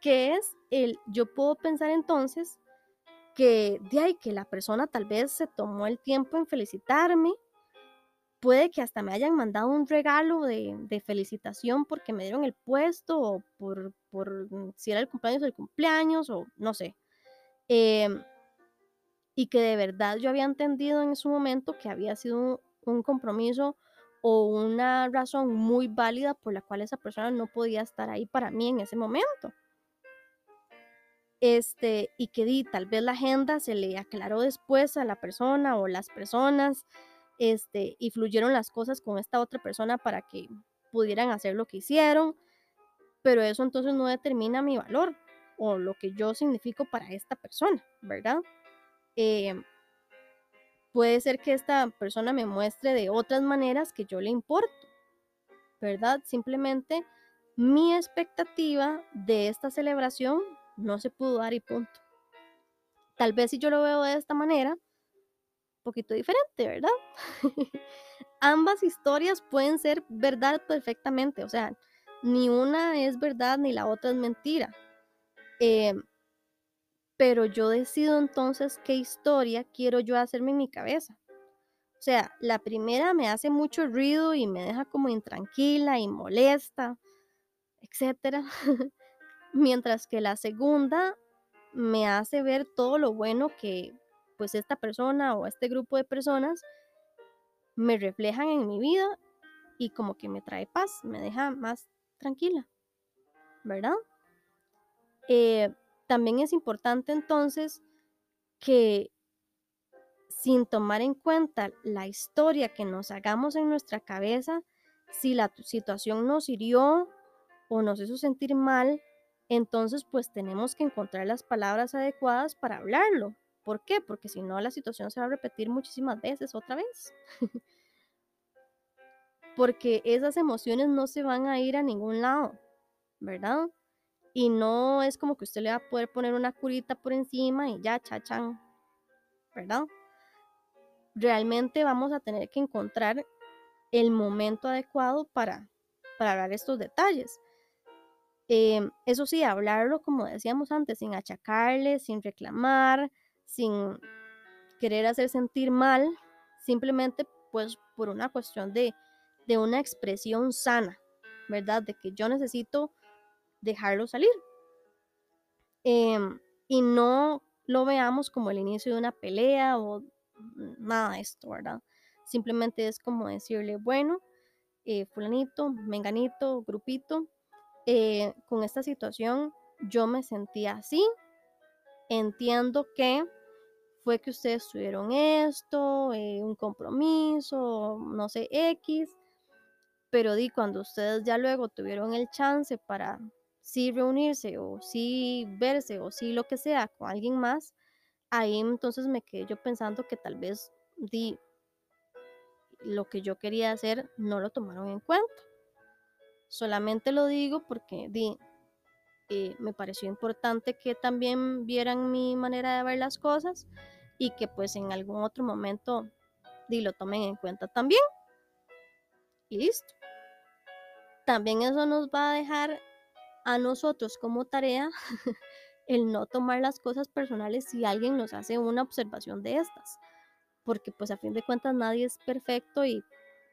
que es el, yo puedo pensar entonces que de ahí que la persona tal vez se tomó el tiempo en felicitarme, puede que hasta me hayan mandado un regalo de, felicitación porque me dieron el puesto o por, mm, si era el cumpleaños del cumpleaños o no sé. Em, y que de verdad yo había entendido en su momento que había sido un, compromiso o una razón muy válida por la cual esa persona no podía estar ahí para mí en ese momento. Este, y que di, tal vez la agenda se le aclaró después a la persona o las personas, este, y fluyeron las cosas con esta otra persona para que pudieran hacer lo que hicieron, pero eso entonces no determina mi valor o lo que yo significo para esta persona, ¿verdad? Em, puede ser que esta persona me muestre de otras maneras que yo le importo, ¿verdad? Simplemente mi expectativa de esta celebración no se pudo dar y punto. Tal vez si yo lo veo de esta manera, poquito diferente, ¿verdad? Ambas historias pueden ser verdad perfectamente, o sea, ni una es verdad ni la otra es mentira. Em, pero yo decido entonces qué historia quiero yo hacerme en mi cabeza. O sea, la primera me hace mucho ruido y me deja como intranquila y molesta, etcétera. Mientras que la segunda me hace ver todo lo bueno que pues esta persona o este grupo de personas me reflejan en mi vida y como que me trae paz, me deja más tranquila, ¿verdad? Eh, también es importante entonces que sin tomar en cuenta la historia que nos hagamos en nuestra cabeza, si la situación nos hirió o nos hizo sentir mal, entonces pues tenemos que encontrar las palabras adecuadas para hablarlo, ¿Por qué? Porque si no, la situación se va a repetir muchísimas veces otra vez. Porque esas emociones no se van a ir a ningún lado, ¿verdad? Y no es como que usted le va a poder poner una curita por encima y ya, chachan, ¿verdad? Realmente vamos a tener que encontrar el momento adecuado para, para hablar estos detalles. Em, eso sí, hablarlo como decíamos antes, sin achacarle, sin reclamar, sin querer hacer sentir mal, simplemente pues por una cuestión de, una expresión sana, ¿verdad? De que yo necesito dejarlo salir. Em, y no lo veamos como el inicio de una pelea o nada de esto, ¿verdad? Simplemente es como decirle, bueno, eh, fulanito, menganito, grupito, eh, con esta situación yo me sentía así, entiendo que fue que ustedes tuvieron esto, eh, un compromiso, no sé, X, pero di cuando ustedes ya luego tuvieron el chance para sí reunirse o sí verse o sí lo que sea con alguien más, ahí entonces me quedé yo pensando que tal vez di lo que yo quería hacer no lo tomaron en cuenta. Solamente lo digo porque di, eh, me pareció importante que también vieran mi manera de ver las cosas y que pues en algún otro momento di, lo tomen en cuenta también. Y listo. También eso nos va a dejar a nosotros como tarea el no tomar las cosas personales si alguien nos hace una observación de estas. Porque pues a fin de cuentas nadie es perfecto y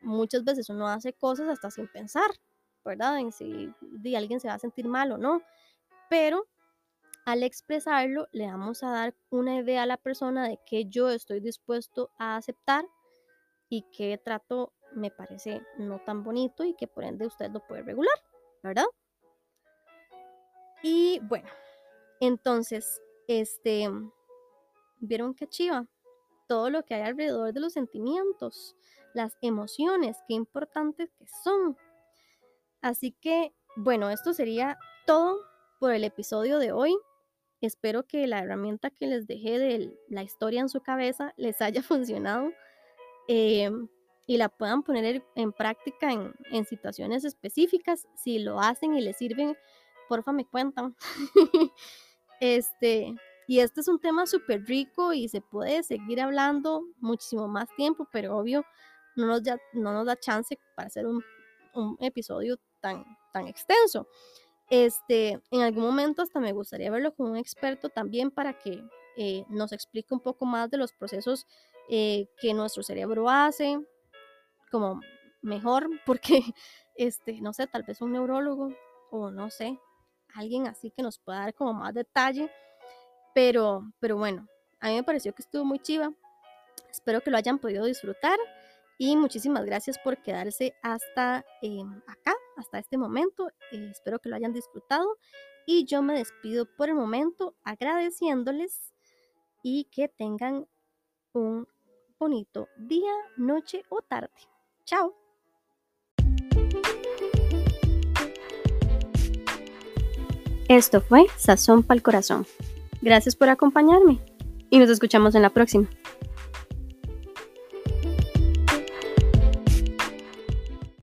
muchas veces uno hace cosas hasta sin pensar, ¿verdad? En si alguien se va a sentir mal o no pero al expresarlo le vamos a dar una idea a la persona de que yo estoy dispuesto a aceptar y qué trato me parece no tan bonito y que por ende usted lo puede regular, ¿verdad? Y bueno, entonces, este, ¿vieron qué chiva? Todo lo que hay alrededor de los sentimientos, las emociones, qué importantes que son. Así que, bueno, esto sería todo por el episodio de hoy. Espero que la herramienta que les dejé de la historia en su cabeza les haya funcionado. Em, y la puedan poner en práctica en, situaciones específicas. Si lo hacen y les sirven, porfa me cuentan. este, y este es un tema súper rico y se puede seguir hablando muchísimo más tiempo, pero obvio no nos, da, no nos da chance para hacer un, un episodio tan, tan extenso. Este, en algún momento hasta me gustaría verlo con un experto también para que eh, nos explique un poco más de los procesos eh, que nuestro cerebro hace, como mejor, porque, este, no sé, tal vez un neurólogo o no sé, alguien así que nos pueda dar como más detalle, pero, pero bueno, a mí me pareció que estuvo muy chiva, espero que lo hayan podido disfrutar y muchísimas gracias por quedarse hasta eh, acá, hasta este momento. Eh, espero que lo hayan disfrutado. Y yo me despido por el momento agradeciéndoles y que tengan un bonito día, noche o tarde. Chao. Esto fue Sazón para el Corazón. Gracias por acompañarme y nos escuchamos en la próxima.